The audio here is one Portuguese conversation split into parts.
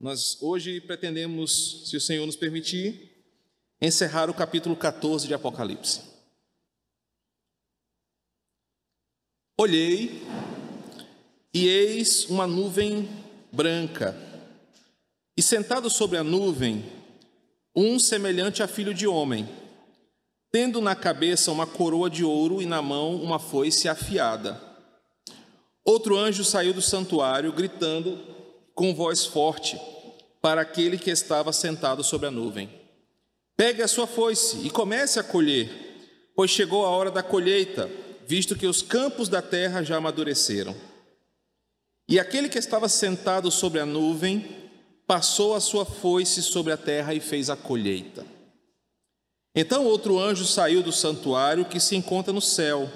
Nós hoje pretendemos, se o Senhor nos permitir, encerrar o capítulo 14 de Apocalipse. Olhei e eis uma nuvem branca, e sentado sobre a nuvem, um semelhante a filho de homem, tendo na cabeça uma coroa de ouro e na mão uma foice afiada. Outro anjo saiu do santuário, gritando com voz forte para aquele que estava sentado sobre a nuvem: Pegue a sua foice e comece a colher, pois chegou a hora da colheita, visto que os campos da terra já amadureceram. E aquele que estava sentado sobre a nuvem passou a sua foice sobre a terra e fez a colheita. Então outro anjo saiu do santuário que se encontra no céu,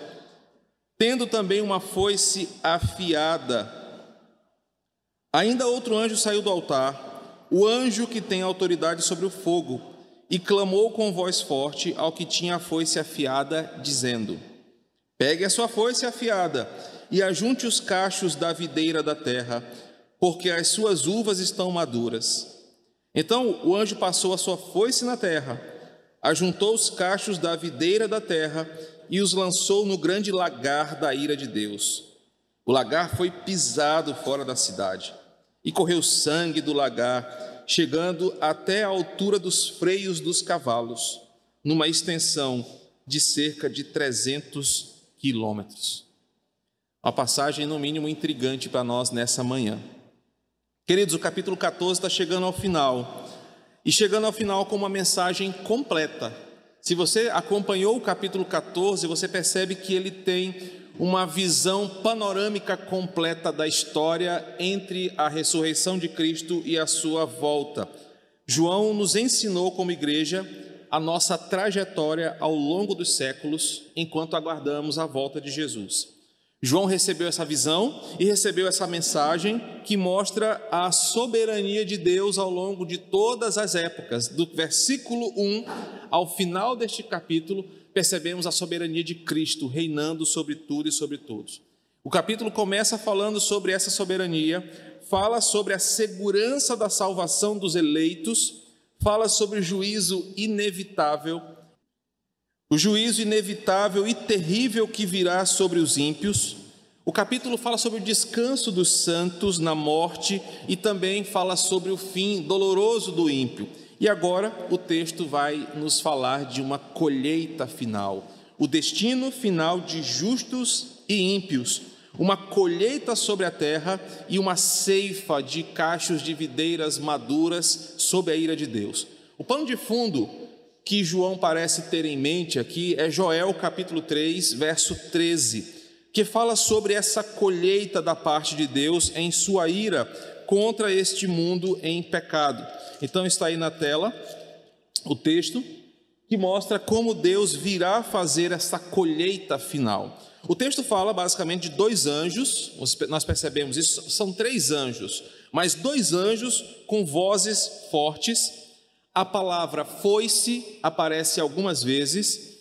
tendo também uma foice afiada Ainda outro anjo saiu do altar, o anjo que tem autoridade sobre o fogo, e clamou com voz forte ao que tinha a foice afiada, dizendo: Pegue a sua foice afiada e ajunte os cachos da videira da terra, porque as suas uvas estão maduras. Então o anjo passou a sua foice na terra, ajuntou os cachos da videira da terra e os lançou no grande lagar da ira de Deus. O lagar foi pisado fora da cidade e correu sangue do lagar, chegando até a altura dos freios dos cavalos, numa extensão de cerca de 300 quilômetros. Uma passagem, no mínimo, intrigante para nós nessa manhã. Queridos, o capítulo 14 está chegando ao final, e chegando ao final com uma mensagem completa. Se você acompanhou o capítulo 14, você percebe que ele tem uma visão panorâmica completa da história entre a ressurreição de Cristo e a sua volta. João nos ensinou como igreja a nossa trajetória ao longo dos séculos enquanto aguardamos a volta de Jesus. João recebeu essa visão e recebeu essa mensagem que mostra a soberania de Deus ao longo de todas as épocas, do versículo 1 ao final deste capítulo, percebemos a soberania de Cristo reinando sobre tudo e sobre todos. O capítulo começa falando sobre essa soberania, fala sobre a segurança da salvação dos eleitos, fala sobre o juízo inevitável, o juízo inevitável e terrível que virá sobre os ímpios. O capítulo fala sobre o descanso dos santos na morte e também fala sobre o fim doloroso do ímpio. E agora o texto vai nos falar de uma colheita final, o destino final de justos e ímpios, uma colheita sobre a terra e uma ceifa de cachos de videiras maduras sob a ira de Deus. O pano de fundo que João parece ter em mente aqui é Joel capítulo 3, verso 13, que fala sobre essa colheita da parte de Deus em sua ira contra este mundo em pecado. Então está aí na tela o texto que mostra como Deus virá fazer essa colheita final. O texto fala basicamente de dois anjos, nós percebemos isso, são três anjos, mas dois anjos com vozes fortes. A palavra foi-se aparece algumas vezes,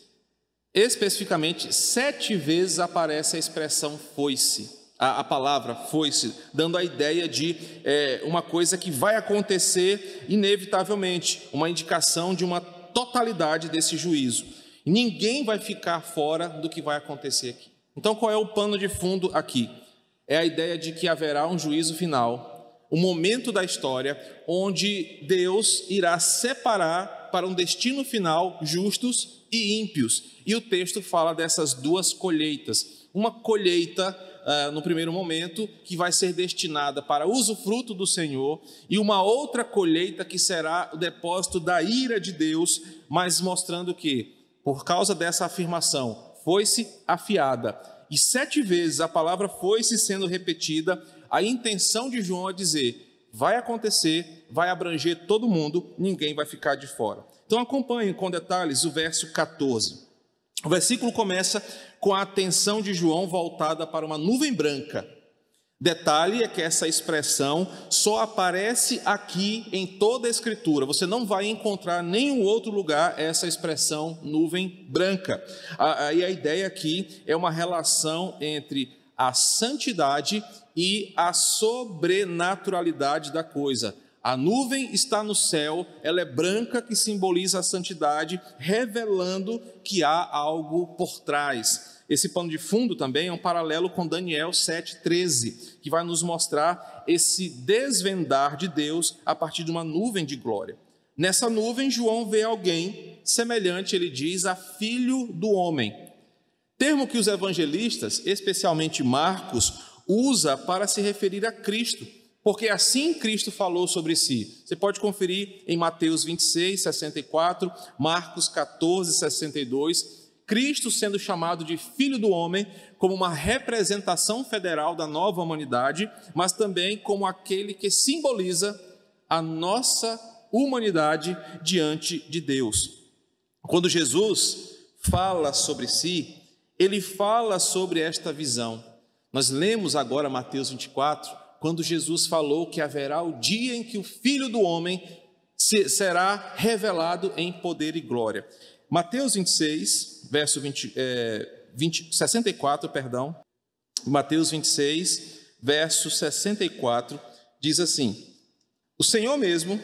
especificamente sete vezes aparece a expressão foi-se a, a palavra foi-se, dando a ideia de é, uma coisa que vai acontecer inevitavelmente, uma indicação de uma totalidade desse juízo. Ninguém vai ficar fora do que vai acontecer aqui. Então, qual é o pano de fundo aqui? É a ideia de que haverá um juízo final, um momento da história onde Deus irá separar para um destino final justos e ímpios. E o texto fala dessas duas colheitas. Uma colheita uh, no primeiro momento, que vai ser destinada para usufruto do Senhor, e uma outra colheita que será o depósito da ira de Deus, mas mostrando que, por causa dessa afirmação, foi-se afiada, e sete vezes a palavra foi-se sendo repetida, a intenção de João é dizer: vai acontecer, vai abranger todo mundo, ninguém vai ficar de fora. Então acompanhe com detalhes o verso 14. O versículo começa com a atenção de João voltada para uma nuvem branca. Detalhe é que essa expressão só aparece aqui em toda a Escritura. Você não vai encontrar em nenhum outro lugar essa expressão nuvem branca. E a ideia aqui é uma relação entre a santidade e a sobrenaturalidade da coisa. A nuvem está no céu, ela é branca, que simboliza a santidade, revelando que há algo por trás. Esse pano de fundo também é um paralelo com Daniel 7,13, que vai nos mostrar esse desvendar de Deus a partir de uma nuvem de glória. Nessa nuvem, João vê alguém semelhante, ele diz, a filho do homem. Termo que os evangelistas, especialmente Marcos, usa para se referir a Cristo porque assim Cristo falou sobre si. Você pode conferir em Mateus 26, 64, Marcos 14, 62. Cristo sendo chamado de Filho do Homem como uma representação federal da nova humanidade, mas também como aquele que simboliza a nossa humanidade diante de Deus. Quando Jesus fala sobre si, ele fala sobre esta visão. Nós lemos agora Mateus 24, quando Jesus falou que haverá o dia em que o Filho do Homem será revelado em poder e glória. Mateus 26, verso 20, é, 20, 64, perdão. Mateus 26, verso 64, diz assim: O Senhor mesmo,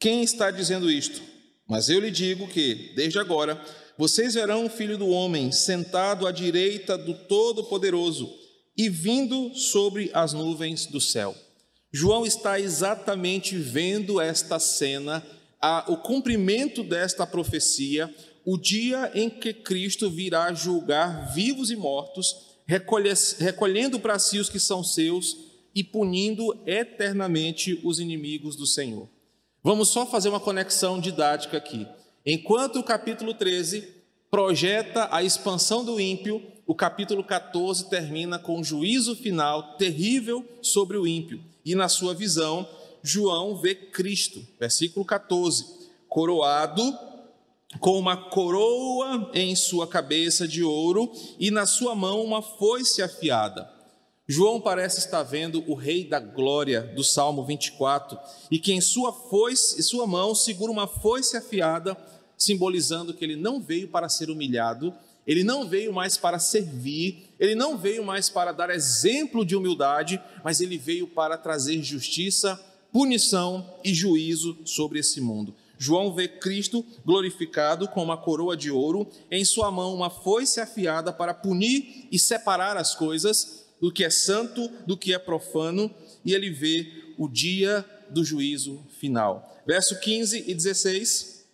quem está dizendo isto? Mas eu lhe digo que, desde agora, vocês verão o Filho do Homem sentado à direita do Todo-Poderoso e vindo sobre as nuvens do céu. João está exatamente vendo esta cena, o cumprimento desta profecia, o dia em que Cristo virá julgar vivos e mortos, recolhendo para si os que são seus e punindo eternamente os inimigos do Senhor. Vamos só fazer uma conexão didática aqui. Enquanto o capítulo 13 projeta a expansão do ímpio, o capítulo 14 termina com um juízo final terrível sobre o ímpio. E na sua visão, João vê Cristo, versículo 14, coroado com uma coroa em sua cabeça de ouro e na sua mão uma foice afiada. João parece estar vendo o rei da glória do Salmo 24 e que em sua foice, sua mão segura uma foice afiada, simbolizando que ele não veio para ser humilhado, ele não veio mais para servir, ele não veio mais para dar exemplo de humildade, mas ele veio para trazer justiça, punição e juízo sobre esse mundo. João vê Cristo glorificado com uma coroa de ouro, em sua mão uma foice afiada para punir e separar as coisas do que é santo, do que é profano, e ele vê o dia do juízo final. Verso 15 e 16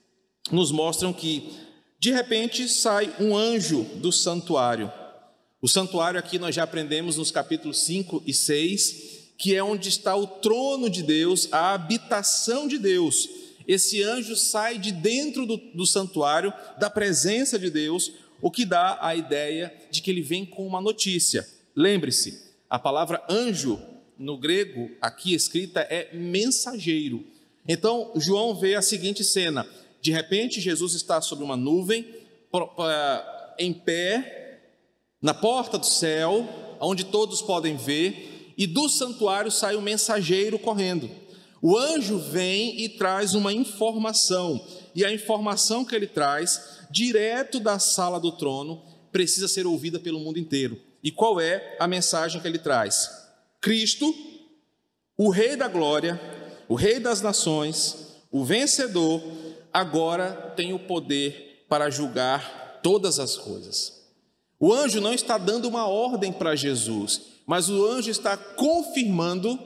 nos mostram que de repente sai um anjo do santuário. O santuário aqui nós já aprendemos nos capítulos 5 e 6, que é onde está o trono de Deus, a habitação de Deus. Esse anjo sai de dentro do, do santuário, da presença de Deus, o que dá a ideia de que ele vem com uma notícia. Lembre-se, a palavra anjo no grego aqui escrita é mensageiro. Então, João vê a seguinte cena: de repente, Jesus está sobre uma nuvem, em pé, na porta do céu, onde todos podem ver, e do santuário sai um mensageiro correndo. O anjo vem e traz uma informação, e a informação que ele traz, direto da sala do trono, precisa ser ouvida pelo mundo inteiro. E qual é a mensagem que ele traz? Cristo, o Rei da Glória, o Rei das Nações, o vencedor, agora tem o poder para julgar todas as coisas. O anjo não está dando uma ordem para Jesus, mas o anjo está confirmando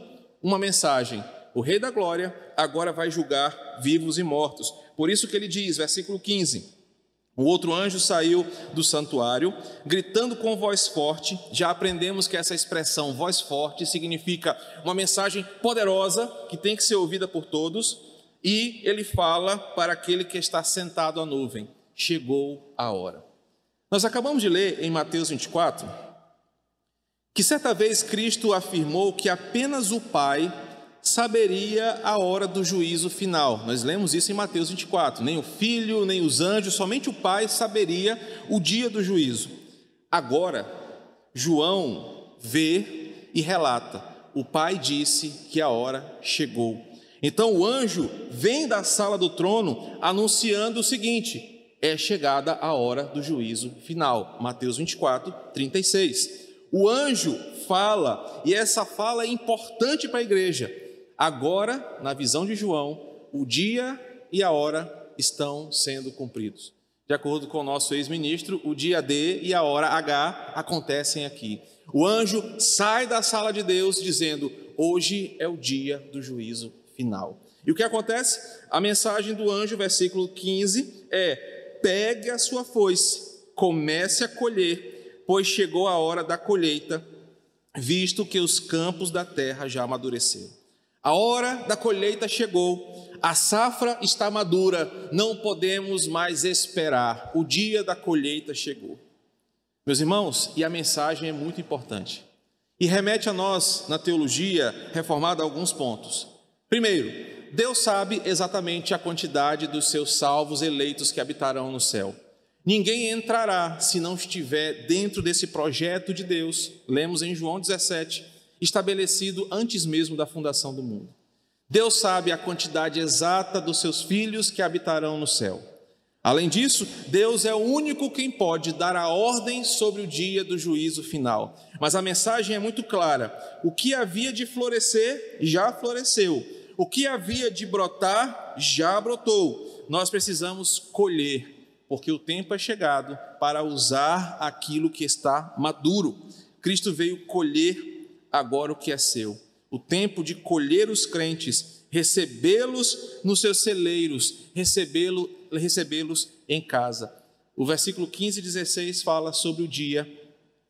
uma mensagem. O Rei da Glória agora vai julgar vivos e mortos. Por isso que ele diz, versículo 15: O outro anjo saiu do santuário, gritando com voz forte. Já aprendemos que essa expressão voz forte significa uma mensagem poderosa que tem que ser ouvida por todos e ele fala para aquele que está sentado à nuvem: chegou a hora. Nós acabamos de ler em Mateus 24 que certa vez Cristo afirmou que apenas o Pai saberia a hora do juízo final. Nós lemos isso em Mateus 24. Nem o Filho, nem os anjos, somente o Pai saberia o dia do juízo. Agora, João vê e relata: o Pai disse que a hora chegou. Então o anjo vem da sala do trono anunciando o seguinte: é chegada a hora do juízo final. Mateus 24, 36. O anjo fala, e essa fala é importante para a igreja. Agora, na visão de João, o dia e a hora estão sendo cumpridos. De acordo com o nosso ex-ministro, o dia D e a hora H acontecem aqui. O anjo sai da sala de Deus dizendo: Hoje é o dia do juízo final. E o que acontece? A mensagem do anjo, versículo 15, é: Pegue a sua foice, comece a colher, pois chegou a hora da colheita, visto que os campos da terra já amadureceram. A hora da colheita chegou, a safra está madura, não podemos mais esperar, o dia da colheita chegou. Meus irmãos, e a mensagem é muito importante. E remete a nós, na teologia reformada, alguns pontos. Primeiro, Deus sabe exatamente a quantidade dos seus salvos eleitos que habitarão no céu. Ninguém entrará se não estiver dentro desse projeto de Deus, lemos em João 17, estabelecido antes mesmo da fundação do mundo. Deus sabe a quantidade exata dos seus filhos que habitarão no céu. Além disso, Deus é o único quem pode dar a ordem sobre o dia do juízo final. Mas a mensagem é muito clara: o que havia de florescer já floresceu, o que havia de brotar já brotou. Nós precisamos colher, porque o tempo é chegado para usar aquilo que está maduro. Cristo veio colher agora o que é seu. O tempo de colher os crentes, recebê-los nos seus celeiros, recebê-los recebê-los em casa. O versículo 15 e 16 fala sobre o dia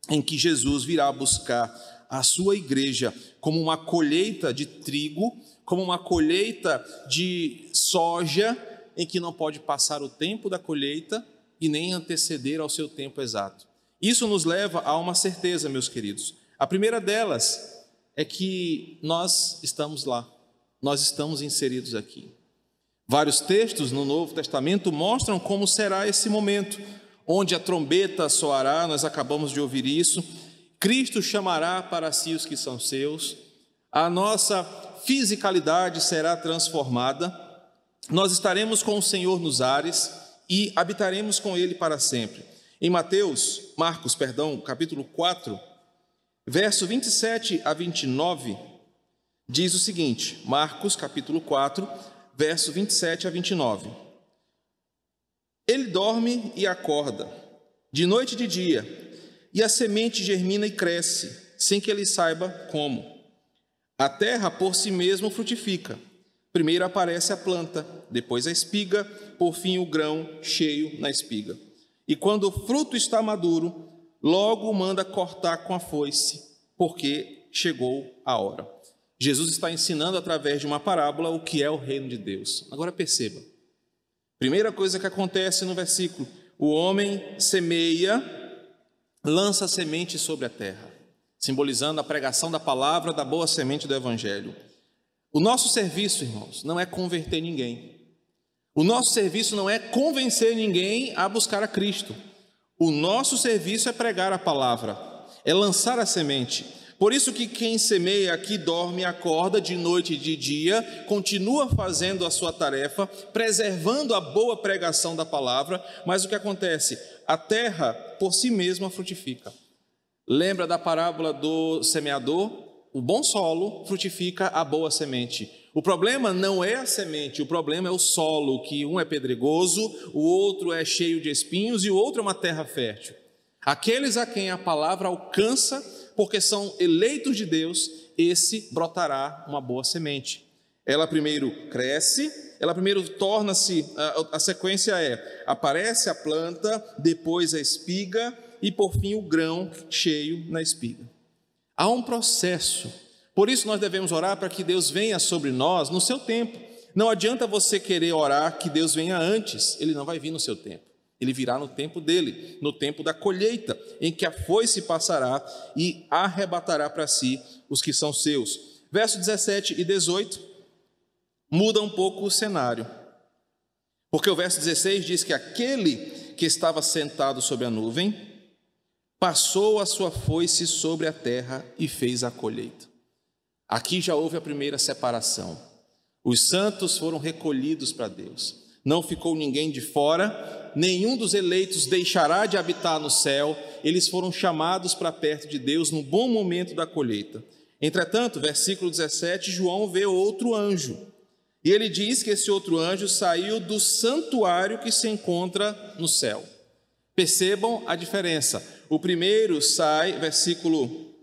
em que Jesus virá buscar a sua igreja como uma colheita de trigo, como uma colheita de soja, em que não pode passar o tempo da colheita e nem anteceder ao seu tempo exato. Isso nos leva a uma certeza, meus queridos. A primeira delas é que nós estamos lá, nós estamos inseridos aqui. Vários textos no Novo Testamento mostram como será esse momento, onde a trombeta soará, nós acabamos de ouvir isso. Cristo chamará para si os que são seus, a nossa fisicalidade será transformada, nós estaremos com o Senhor nos ares e habitaremos com Ele para sempre. Em Mateus, Marcos, perdão, capítulo 4, verso 27 a 29, diz o seguinte: Marcos, capítulo 4, verso 27 a 29. Ele dorme e acorda, de noite e de dia, e a semente germina e cresce, sem que ele saiba como. A terra por si mesma frutifica. Primeiro aparece a planta, depois a espiga, por fim o grão cheio na espiga. E quando o fruto está maduro, logo manda cortar com a foice, porque chegou a hora. Jesus está ensinando através de uma parábola o que é o reino de Deus. Agora perceba. Primeira coisa que acontece no versículo: o homem semeia, lança semente sobre a terra, simbolizando a pregação da palavra da boa semente do evangelho. O nosso serviço, irmãos, não é converter ninguém. O nosso serviço não é convencer ninguém a buscar a Cristo. O nosso serviço é pregar a palavra, é lançar a semente. Por isso que quem semeia aqui dorme acorda de noite e de dia, continua fazendo a sua tarefa, preservando a boa pregação da palavra, mas o que acontece? A terra por si mesma frutifica. Lembra da parábola do semeador? O bom solo frutifica a boa semente. O problema não é a semente, o problema é o solo, que um é pedregoso, o outro é cheio de espinhos e o outro é uma terra fértil. Aqueles a quem a palavra alcança porque são eleitos de Deus, esse brotará uma boa semente. Ela primeiro cresce, ela primeiro torna-se, a, a sequência é: aparece a planta, depois a espiga e por fim o grão cheio na espiga. Há um processo. Por isso nós devemos orar para que Deus venha sobre nós no seu tempo. Não adianta você querer orar que Deus venha antes, ele não vai vir no seu tempo. Ele virá no tempo dele, no tempo da colheita, em que a foice passará e arrebatará para si os que são seus. Verso 17 e 18 muda um pouco o cenário. Porque o verso 16 diz que aquele que estava sentado sobre a nuvem passou a sua foice sobre a terra e fez a colheita. Aqui já houve a primeira separação. Os santos foram recolhidos para Deus. Não ficou ninguém de fora, nenhum dos eleitos deixará de habitar no céu, eles foram chamados para perto de Deus no bom momento da colheita. Entretanto, versículo 17, João vê outro anjo. E ele diz que esse outro anjo saiu do santuário que se encontra no céu. Percebam a diferença. O primeiro sai, versículo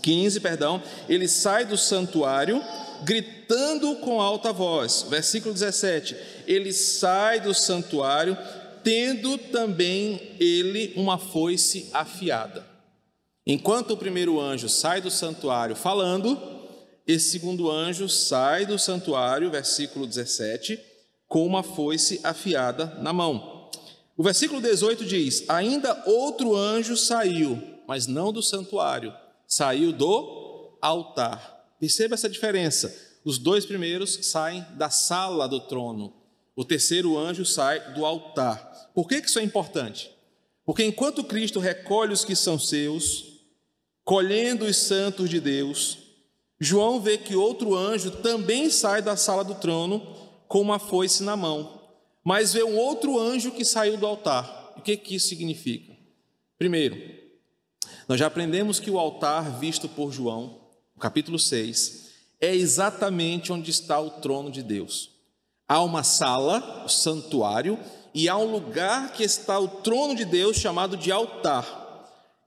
15, perdão, ele sai do santuário gritando com alta voz. Versículo 17, ele sai do santuário tendo também ele uma foice afiada. Enquanto o primeiro anjo sai do santuário falando, esse segundo anjo sai do santuário, versículo 17, com uma foice afiada na mão. O versículo 18 diz: Ainda outro anjo saiu, mas não do santuário, saiu do altar. Perceba essa diferença. Os dois primeiros saem da sala do trono, o terceiro anjo sai do altar. Por que isso é importante? Porque enquanto Cristo recolhe os que são seus, colhendo os santos de Deus, João vê que outro anjo também sai da sala do trono com uma foice na mão, mas vê um outro anjo que saiu do altar. O que, que isso significa? Primeiro, nós já aprendemos que o altar visto por João, capítulo 6, é exatamente onde está o trono de Deus. Há uma sala, o santuário, e há um lugar que está o trono de Deus chamado de altar.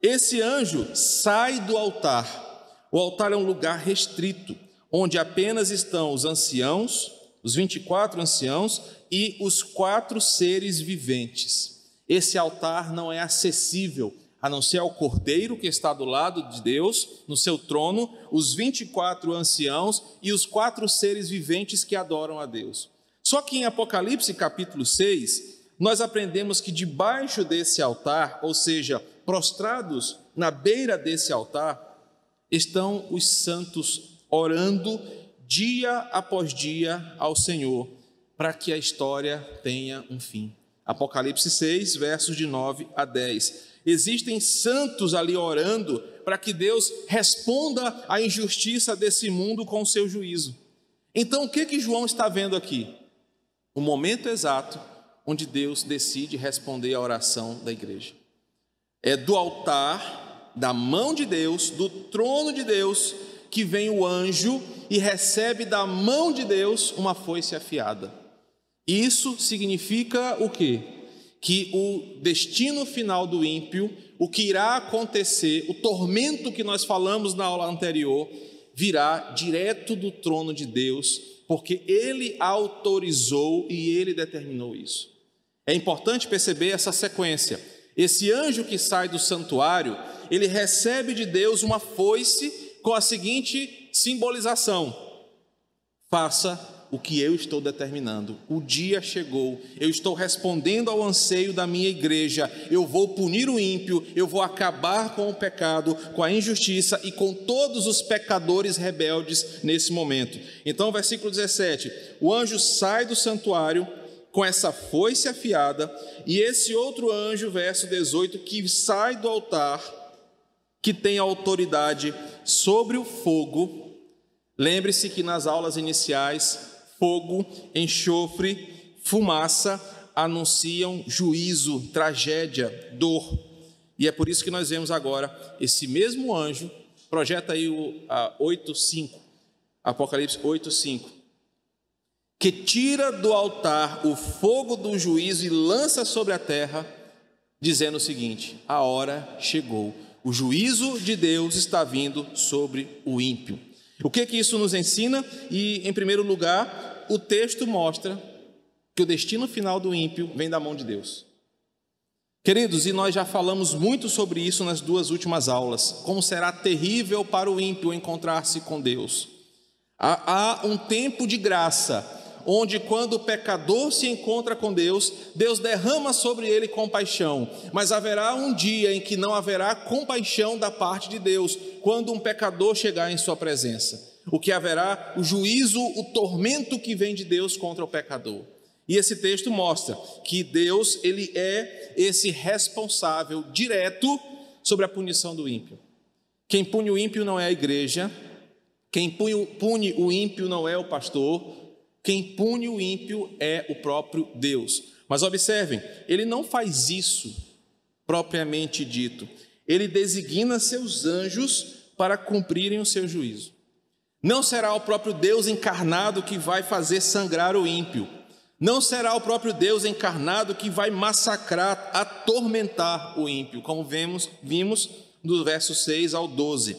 Esse anjo sai do altar. O altar é um lugar restrito, onde apenas estão os anciãos, os 24 anciãos e os quatro seres viventes. Esse altar não é acessível a não ser ao cordeiro que está do lado de Deus, no seu trono, os 24 anciãos e os quatro seres viventes que adoram a Deus. Só que em Apocalipse capítulo 6, nós aprendemos que debaixo desse altar, ou seja, prostrados na beira desse altar, estão os santos orando dia após dia ao Senhor, para que a história tenha um fim. Apocalipse 6, versos de 9 a 10. Existem santos ali orando para que Deus responda à injustiça desse mundo com o seu juízo. Então, o que que João está vendo aqui? O momento exato onde Deus decide responder à oração da igreja. É do altar, da mão de Deus, do trono de Deus, que vem o anjo e recebe da mão de Deus uma foice afiada. Isso significa o quê? Que o destino final do ímpio, o que irá acontecer, o tormento que nós falamos na aula anterior, virá direto do trono de Deus, porque ele autorizou e ele determinou isso. É importante perceber essa sequência. Esse anjo que sai do santuário, ele recebe de Deus uma foice com a seguinte simbolização: faça o que eu estou determinando. O dia chegou, eu estou respondendo ao anseio da minha igreja. Eu vou punir o ímpio, eu vou acabar com o pecado, com a injustiça e com todos os pecadores rebeldes nesse momento. Então, versículo 17: o anjo sai do santuário com essa foice afiada, e esse outro anjo, verso 18, que sai do altar, que tem autoridade sobre o fogo. Lembre-se que nas aulas iniciais, fogo, enxofre, fumaça anunciam juízo, tragédia, dor. E é por isso que nós vemos agora esse mesmo anjo, projeta aí o 8:5, Apocalipse 8:5 que tira do altar o fogo do juízo e lança sobre a terra, dizendo o seguinte: a hora chegou, o juízo de Deus está vindo sobre o ímpio. O que que isso nos ensina? E, em primeiro lugar, o texto mostra que o destino final do ímpio vem da mão de Deus. Queridos, e nós já falamos muito sobre isso nas duas últimas aulas, como será terrível para o ímpio encontrar-se com Deus. Há, há um tempo de graça onde quando o pecador se encontra com Deus, Deus derrama sobre ele compaixão, mas haverá um dia em que não haverá compaixão da parte de Deus, quando um pecador chegar em sua presença. O que haverá o juízo, o tormento que vem de Deus contra o pecador. E esse texto mostra que Deus, ele é esse responsável direto sobre a punição do ímpio. Quem pune o ímpio não é a igreja, quem pune o ímpio não é o pastor, quem pune o ímpio é o próprio Deus. Mas observem, ele não faz isso propriamente dito. Ele designa seus anjos para cumprirem o seu juízo. Não será o próprio Deus encarnado que vai fazer sangrar o ímpio. Não será o próprio Deus encarnado que vai massacrar, atormentar o ímpio, como vemos, vimos do verso 6 ao 12.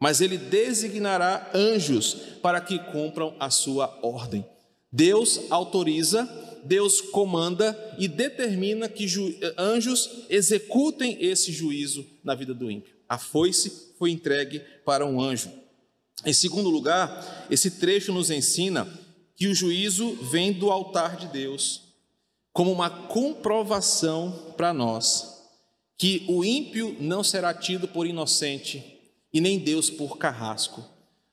Mas ele designará anjos para que cumpram a sua ordem. Deus autoriza, Deus comanda e determina que anjos executem esse juízo na vida do ímpio. A foice foi entregue para um anjo. Em segundo lugar, esse trecho nos ensina que o juízo vem do altar de Deus, como uma comprovação para nós que o ímpio não será tido por inocente e nem Deus por carrasco.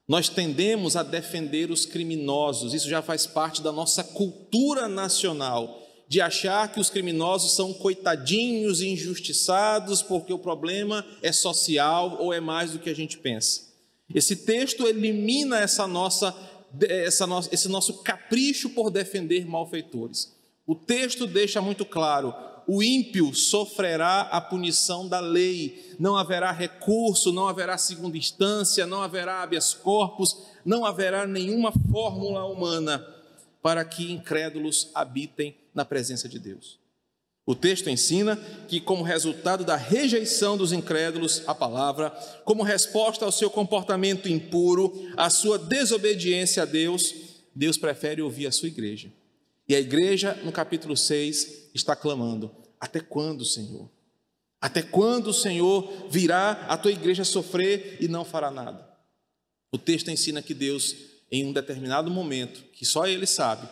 Nós tendemos a defender os criminosos, isso já faz parte da nossa cultura nacional, de achar que os criminosos são coitadinhos injustiçados porque o problema é social ou é mais do que a gente pensa. Esse texto elimina essa nossa, essa nossa, esse nosso capricho por defender malfeitores. O texto deixa muito claro: o ímpio sofrerá a punição da lei, não haverá recurso, não haverá segunda instância, não haverá habeas corpus, não haverá nenhuma fórmula humana para que incrédulos habitem na presença de Deus. O texto ensina que, como resultado da rejeição dos incrédulos à palavra, como resposta ao seu comportamento impuro, à sua desobediência a Deus, Deus prefere ouvir a sua igreja. E a igreja, no capítulo 6, está clamando: Até quando, Senhor? Até quando o Senhor virá a tua igreja sofrer e não fará nada? O texto ensina que Deus, em um determinado momento, que só Ele sabe,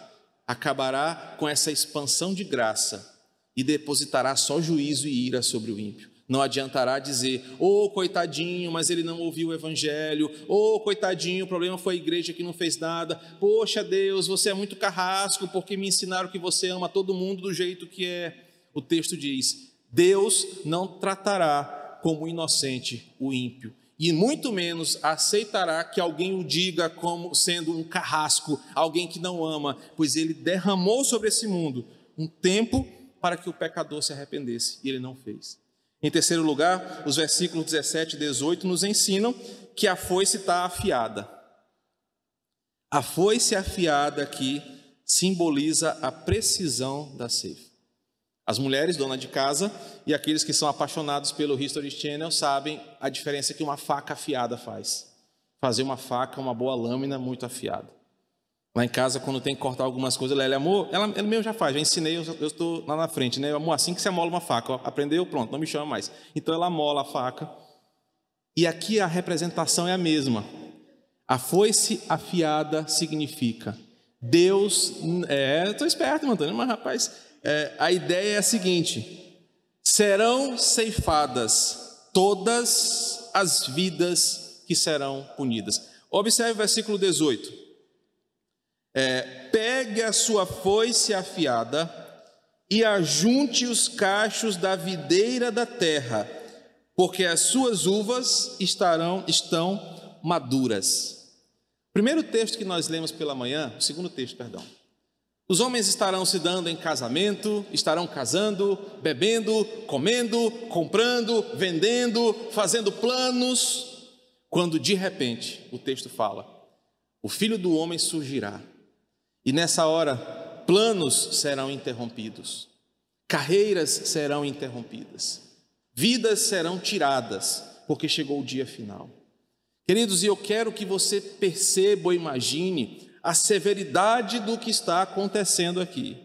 acabará com essa expansão de graça e depositará só juízo e ira sobre o ímpio. Não adiantará dizer, ô oh, coitadinho, mas ele não ouviu o evangelho, ô oh, coitadinho, o problema foi a igreja que não fez nada, poxa Deus, você é muito carrasco porque me ensinaram que você ama todo mundo do jeito que é. O texto diz: Deus não tratará como inocente o ímpio, e muito menos aceitará que alguém o diga como sendo um carrasco, alguém que não ama, pois ele derramou sobre esse mundo um tempo para que o pecador se arrependesse, e ele não fez. Em terceiro lugar, os versículos 17 e 18 nos ensinam que a foice está afiada. A foice afiada aqui simboliza a precisão da ceifa. As mulheres, dona de casa, e aqueles que são apaixonados pelo History Channel sabem a diferença que uma faca afiada faz. Fazer uma faca, uma boa lâmina muito afiada. Lá em casa, quando tem que cortar algumas coisas, ela, amor, ela, ela mesmo já faz, já ensinei, eu estou lá na frente, né? Amor, assim que você amola uma faca, ó, aprendeu, pronto, não me chama mais. Então ela amola a faca. E aqui a representação é a mesma. A foice afiada significa Deus. É, estou esperto, Antônio, mas rapaz, é, a ideia é a seguinte: serão ceifadas todas as vidas que serão punidas. Observe o versículo 18 é, pegue a sua foice afiada e ajunte os cachos da videira da terra, porque as suas uvas estarão estão maduras. Primeiro texto que nós lemos pela manhã, segundo texto, perdão. Os homens estarão se dando em casamento, estarão casando, bebendo, comendo, comprando, vendendo, fazendo planos, quando de repente o texto fala: o filho do homem surgirá e nessa hora, planos serão interrompidos, carreiras serão interrompidas, vidas serão tiradas, porque chegou o dia final. Queridos, e eu quero que você perceba ou imagine a severidade do que está acontecendo aqui.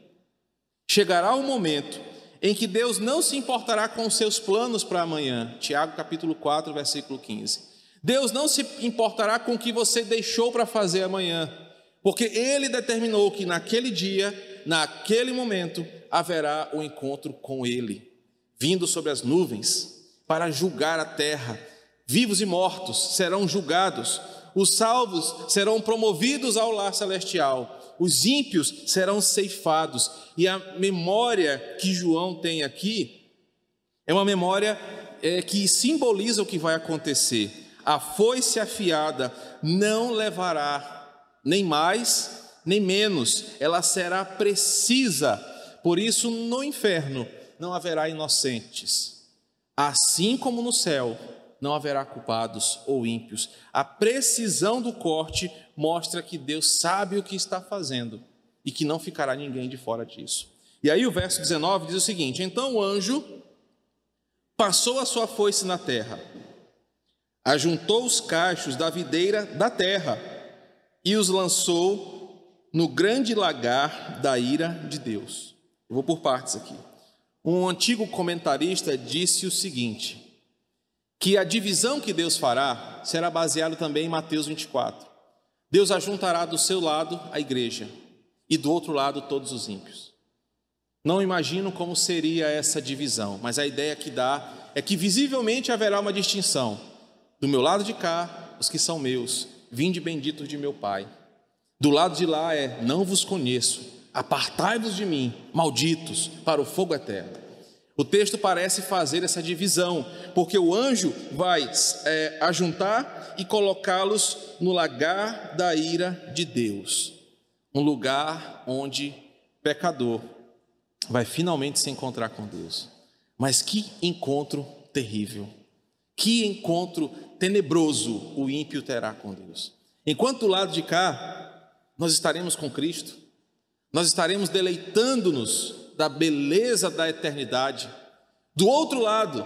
Chegará o momento em que Deus não se importará com os seus planos para amanhã. Tiago capítulo 4, versículo 15. Deus não se importará com o que você deixou para fazer amanhã. Porque ele determinou que naquele dia, naquele momento, haverá o um encontro com ele, vindo sobre as nuvens, para julgar a terra. Vivos e mortos serão julgados, os salvos serão promovidos ao lar celestial, os ímpios serão ceifados. E a memória que João tem aqui é uma memória é, que simboliza o que vai acontecer. A foice afiada não levará nem mais, nem menos, ela será precisa. Por isso, no inferno não haverá inocentes. Assim como no céu não haverá culpados ou ímpios. A precisão do corte mostra que Deus sabe o que está fazendo e que não ficará ninguém de fora disso. E aí o verso 19 diz o seguinte: Então o anjo passou a sua foice na terra, ajuntou os cachos da videira da terra e os lançou no grande lagar da ira de Deus. Eu vou por partes aqui. Um antigo comentarista disse o seguinte: que a divisão que Deus fará será baseada também em Mateus 24. Deus ajuntará do seu lado a igreja e do outro lado todos os ímpios. Não imagino como seria essa divisão, mas a ideia que dá é que visivelmente haverá uma distinção. Do meu lado de cá, os que são meus, vinde benditos de meu Pai. Do lado de lá é: não vos conheço, apartai-vos de mim, malditos, para o fogo eterno. O texto parece fazer essa divisão, porque o anjo vai é, ajuntar e colocá-los no lagar da ira de Deus, um lugar onde pecador vai finalmente se encontrar com Deus. Mas que encontro terrível, que encontro tenebroso o ímpio terá com Deus. Enquanto do lado de cá, nós estaremos com Cristo, nós estaremos deleitando-nos da beleza da eternidade. Do outro lado,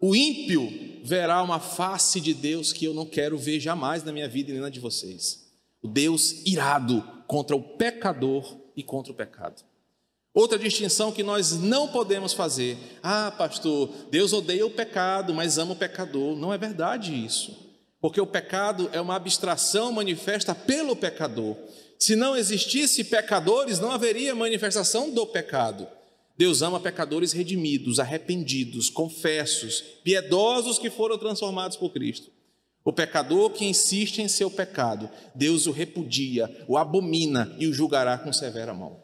o ímpio verá uma face de Deus que eu não quero ver jamais na minha vida e nem na de vocês. O Deus irado contra o pecador e contra o pecado. Outra distinção que nós não podemos fazer. Ah, pastor, Deus odeia o pecado, mas ama o pecador. Não é verdade isso. Porque o pecado é uma abstração manifesta pelo pecador. Se não existisse pecadores, não haveria manifestação do pecado. Deus ama pecadores redimidos, arrependidos, confessos, piedosos que foram transformados por Cristo. O pecador que insiste em seu pecado, Deus o repudia, o abomina e o julgará com severa mão.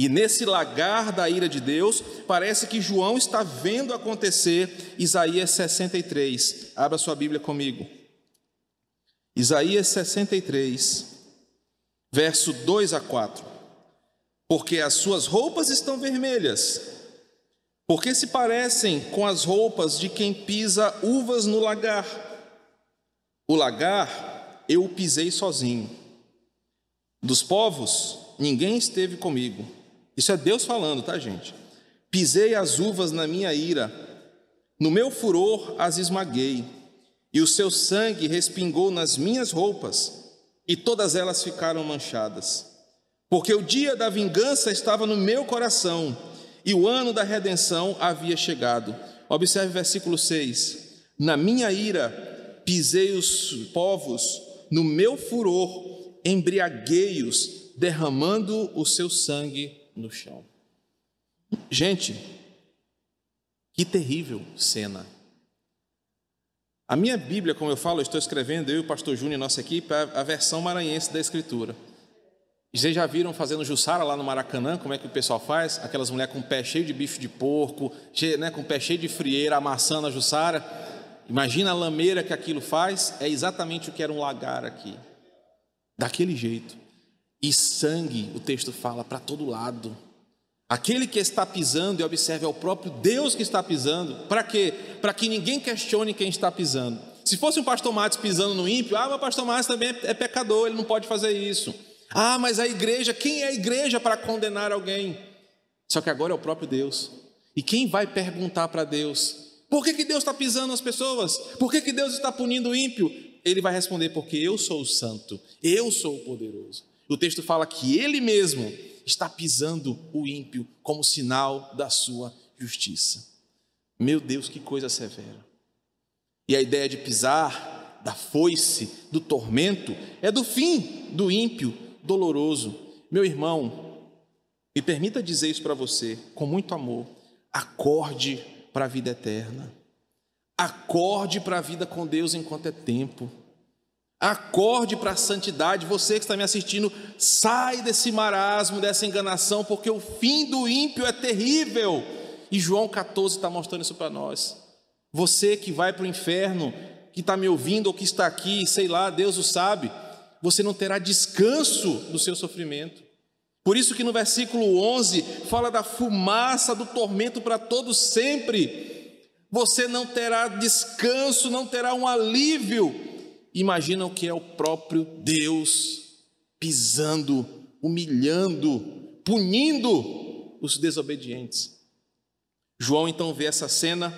E nesse lagar da ira de Deus, parece que João está vendo acontecer Isaías 63. Abra sua Bíblia comigo. Isaías 63 verso 2 a 4. Porque as suas roupas estão vermelhas, porque se parecem com as roupas de quem pisa uvas no lagar. O lagar eu pisei sozinho. Dos povos, ninguém esteve comigo. Isso é Deus falando, tá, gente? Pisei as uvas na minha ira, no meu furor as esmaguei, e o seu sangue respingou nas minhas roupas e todas elas ficaram manchadas. Porque o dia da vingança estava no meu coração e o ano da redenção havia chegado. Observe o versículo 6. Na minha ira pisei os povos, no meu furor embriaguei-os, derramando o seu sangue no chão. Gente, que terrível cena. A minha Bíblia, como eu falo, eu estou escrevendo, eu e o pastor Júnior nossa equipe, a versão maranhense da Escritura. Vocês já viram fazendo jussara lá no Maracanã, como é que o pessoal faz? Aquelas mulheres com o pé cheio de bife de porco, cheio, né, com o pé cheio de frieira, amassando a jussara. Imagina a lameira que aquilo faz, é exatamente o que era um lagar aqui. Daquele jeito. E sangue, o texto fala, para todo lado. Aquele que está pisando, e observe, é o próprio Deus que está pisando. Para quê? Para que ninguém questione quem está pisando. Se fosse um pastor Matos pisando no ímpio, ah, mas o pastor Matos também é, pecador, ele não pode fazer isso. Ah, mas a igreja, quem é a igreja para condenar alguém? Só que agora é o próprio Deus. E quem vai perguntar para Deus? Por que, que Deus está pisando nas pessoas? Por que, que Deus está punindo o ímpio? Ele vai responder: porque eu sou o santo, eu sou o poderoso. O texto fala que ele mesmo está pisando o ímpio como sinal da sua justiça. Meu Deus, que coisa severa. E a ideia de pisar, da foice, do tormento, é do fim do ímpio doloroso. Meu irmão, me permita dizer isso para você com muito amor. Acorde para a vida eterna. Acorde para a vida com Deus enquanto é tempo. Acorde para a santidade, você que está me assistindo, sai desse marasmo, dessa enganação, porque o fim do ímpio é terrível. E João 14 está mostrando isso para nós. Você que vai para o inferno, que está me ouvindo ou que está aqui, sei lá, Deus o sabe, você não terá descanso do seu sofrimento. Por isso que no versículo 11 fala da fumaça do tormento para todos sempre. você não terá descanso, não terá um alívio. Imagina o que é o próprio Deus pisando, humilhando, punindo os desobedientes. João então vê essa cena,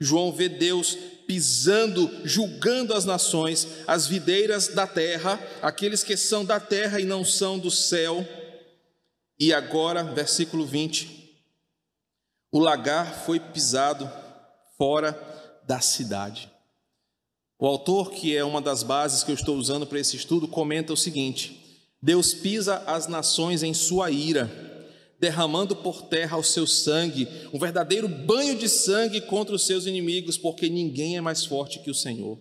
João vê Deus pisando, julgando as nações, as videiras da terra, aqueles que são da terra e não são do céu. E agora, versículo 20: o lagar foi pisado fora da cidade. O autor, que é uma das bases que eu estou usando para esse estudo, comenta o seguinte: Deus pisa as nações em sua ira, derramando por terra o seu sangue, um verdadeiro banho de sangue contra os seus inimigos, porque ninguém é mais forte que o Senhor.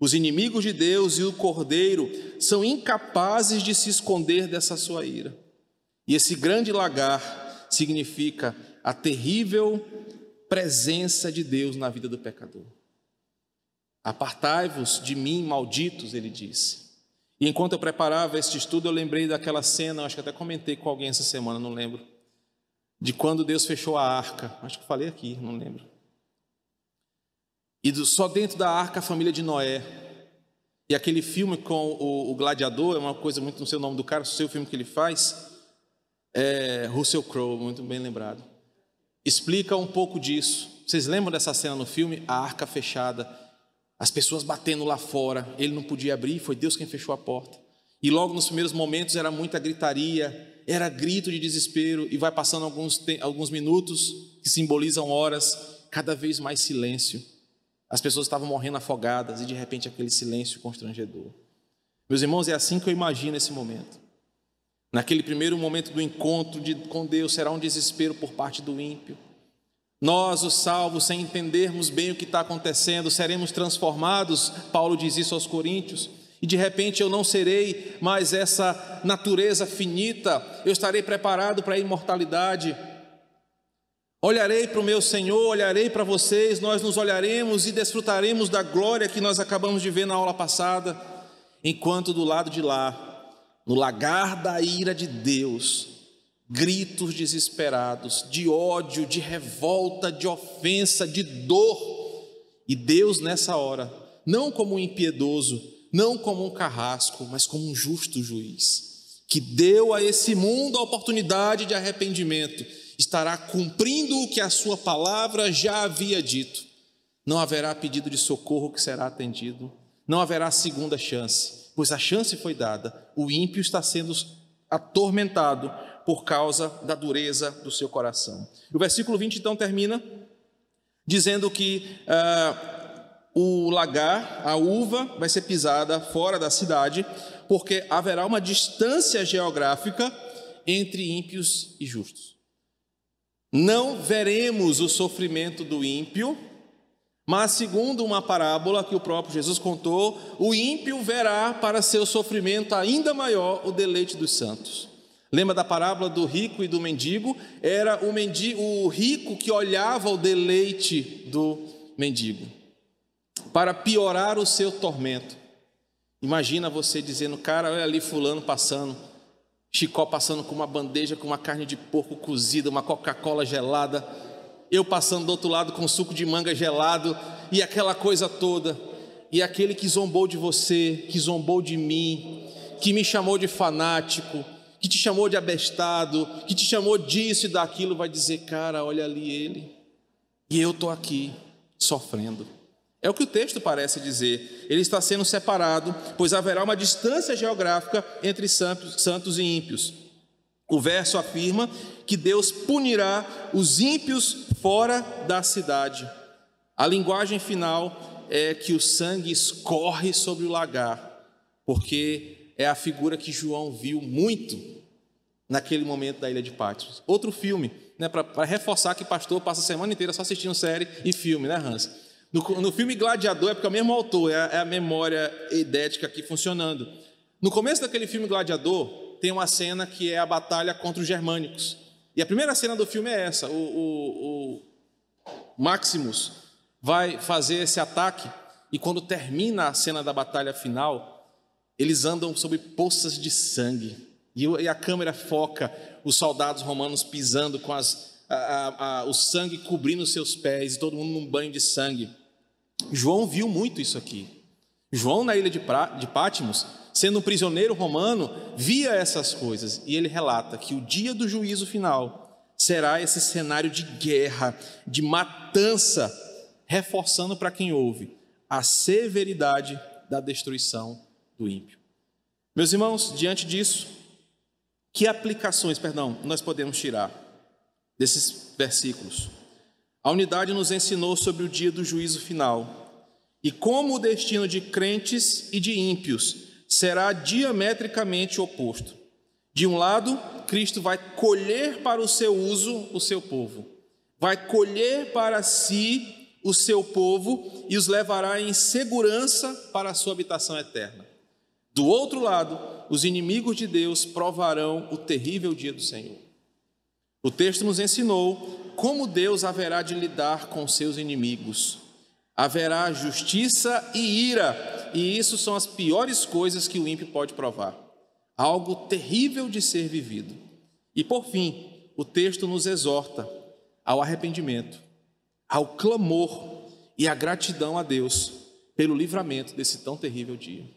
Os inimigos de Deus e o Cordeiro são incapazes de se esconder dessa sua ira. E esse grande lagar significa a terrível presença de Deus na vida do pecador. Apartai-vos de mim, malditos, ele disse. E enquanto eu preparava este estudo, eu lembrei daquela cena, acho que até comentei com alguém essa semana, não lembro, de quando Deus fechou a arca. Acho que falei aqui, não lembro. E do, só dentro da arca a família de Noé. E aquele filme com o, o gladiador, é uma coisa muito, não sei o nome do cara, não sei o filme que ele faz, é Russell Crowe, muito bem lembrado explica um pouco disso. Vocês lembram dessa cena no filme? A arca fechada, as pessoas batendo lá fora, ele não podia abrir, foi Deus quem fechou a porta. E logo nos primeiros momentos era muita gritaria, era grito de desespero, e vai passando alguns, alguns minutos, que simbolizam horas, cada vez mais silêncio. As pessoas estavam morrendo afogadas, e de repente aquele silêncio constrangedor. Meus irmãos, é assim que eu imagino esse momento. Naquele primeiro momento do encontro de, com Deus, será um desespero por parte do ímpio. Nós, os salvos, sem entendermos bem o que está acontecendo, seremos transformados, Paulo diz isso aos Coríntios, e de repente eu não serei mais essa natureza finita, eu estarei preparado para a imortalidade. Olharei para o meu Senhor, olharei para vocês, nós nos olharemos e desfrutaremos da glória que nós acabamos de ver na aula passada, enquanto do lado de lá no lagar da ira de Deus, gritos desesperados, de ódio, de revolta, de ofensa, de dor. E Deus, nessa hora, não como um impiedoso, não como um carrasco, mas como um justo juiz, que deu a esse mundo a oportunidade de arrependimento, estará cumprindo o que a sua palavra já havia dito. Não haverá pedido de socorro que será atendido, não haverá segunda chance pois a chance foi dada, o ímpio está sendo atormentado por causa da dureza do seu coração. O versículo 20 então termina dizendo que ah, o lagar, a uva, vai ser pisada fora da cidade, porque haverá uma distância geográfica entre ímpios e justos. Não veremos o sofrimento do ímpio mas, segundo uma parábola que o próprio Jesus contou, o ímpio verá para seu sofrimento ainda maior o deleite dos santos. Lembra da parábola do rico e do mendigo? Era o, mendigo, o rico que olhava o deleite do mendigo, para piorar o seu tormento. Imagina você dizendo, cara, olha ali fulano passando, Chicó passando com uma bandeja com uma carne de porco cozida, uma Coca-Cola gelada, eu passando do outro lado com suco de manga gelado e aquela coisa toda. E aquele que zombou de você, que zombou de mim, que me chamou de fanático, que te chamou de abestado, que te chamou disso e daquilo, vai dizer: Cara, olha ali ele, e eu estou aqui sofrendo. É o que o texto parece dizer. Ele está sendo separado, pois haverá uma distância geográfica entre santos e ímpios. O verso afirma que Deus punirá os ímpios fora da cidade. A linguagem final é que o sangue escorre sobre o lagar, porque é a figura que João viu muito naquele momento da ilha de Patmos. Outro filme, né, para reforçar que pastor passa a semana inteira só assistindo série e filme, né, Hans? No, no filme Gladiador, é porque é o mesmo autor, é a, é a memória idética aqui funcionando. No começo daquele filme Gladiador, tem uma cena que é a batalha contra os germânicos. E a primeira cena do filme é essa: o, o, o Maximus vai fazer esse ataque, e quando termina a cena da batalha final, eles andam sobre poças de sangue. E a câmera foca os soldados romanos pisando com as, a, a, a, o sangue cobrindo seus pés, todo mundo num banho de sangue. João viu muito isso aqui. João, na ilha de, pra, de Pátimos, sendo um prisioneiro romano, via essas coisas e ele relata que o dia do juízo final será esse cenário de guerra, de matança, reforçando para quem ouve a severidade da destruição do ímpio. Meus irmãos, diante disso, que aplicações, perdão, nós podemos tirar desses versículos? A unidade nos ensinou sobre o dia do juízo final e como o destino de crentes e de ímpios será diametricamente oposto. De um lado, Cristo vai colher para o seu uso o seu povo, vai colher para si o seu povo e os levará em segurança para a sua habitação eterna. Do outro lado, os inimigos de Deus provarão o terrível dia do Senhor. O texto nos ensinou como Deus haverá de lidar com seus inimigos. Haverá justiça e ira, e isso são as piores coisas que o ímpio pode provar. Algo terrível de ser vivido. E por fim, o texto nos exorta ao arrependimento, ao clamor e à gratidão a Deus pelo livramento desse tão terrível dia.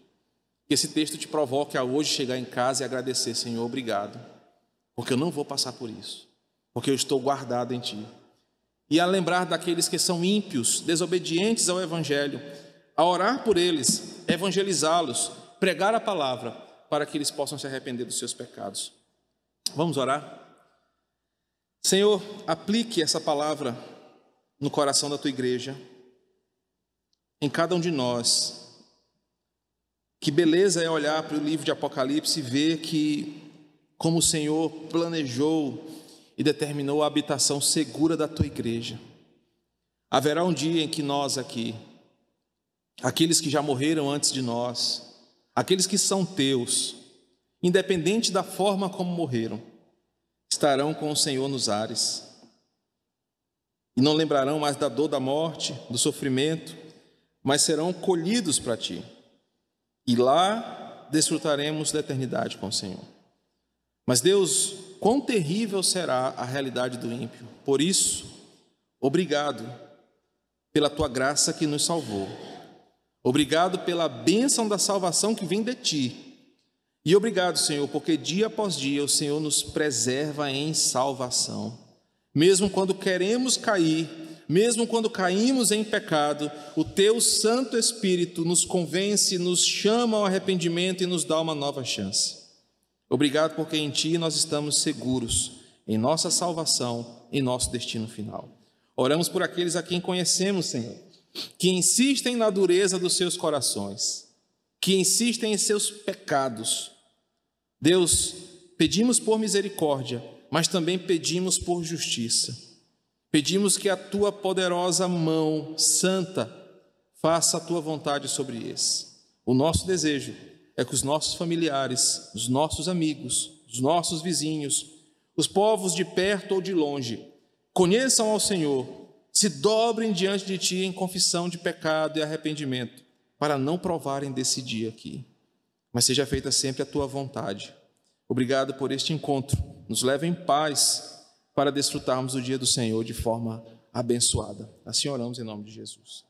Que esse texto te provoque a hoje chegar em casa e agradecer, Senhor, obrigado, porque eu não vou passar por isso, porque eu estou guardado em Ti. E a lembrar daqueles que são ímpios, desobedientes ao Evangelho, a orar por eles, evangelizá-los, pregar a palavra, para que eles possam se arrepender dos seus pecados. Vamos orar? Senhor, aplique essa palavra no coração da tua igreja, em cada um de nós. Que beleza é olhar para o livro de Apocalipse e ver que, como o Senhor planejou e determinou a habitação segura da tua igreja. Haverá um dia em que nós aqui, aqueles que já morreram antes de nós, aqueles que são teus, independente da forma como morreram, estarão com o Senhor nos ares e não lembrarão mais da dor da morte, do sofrimento, mas serão colhidos para ti. E lá desfrutaremos da eternidade com o Senhor. Mas Deus, quão terrível será a realidade do ímpio. Por isso, obrigado pela tua graça que nos salvou. Obrigado pela bênção da salvação que vem de ti. E obrigado, Senhor, porque dia após dia o Senhor nos preserva em salvação. Mesmo quando queremos cair, mesmo quando caímos em pecado, o teu Santo Espírito nos convence, nos chama ao arrependimento e nos dá uma nova chance. Obrigado porque em ti nós estamos seguros em nossa salvação, em nosso destino final. Oramos por aqueles a quem conhecemos, Senhor, que insistem na dureza dos seus corações, que insistem em seus pecados. Deus, pedimos por misericórdia mas também pedimos por justiça. Pedimos que a tua poderosa mão santa faça a tua vontade sobre eles. O nosso desejo é que os nossos familiares, os nossos amigos, os nossos vizinhos, os povos de perto ou de longe, conheçam ao Senhor, se dobrem diante de ti em confissão de pecado e arrependimento, para não provarem desse dia aqui, mas seja feita sempre a tua vontade. Obrigado por este encontro nos leva em paz para desfrutarmos o dia do Senhor de forma abençoada. Assim oramos em nome de Jesus.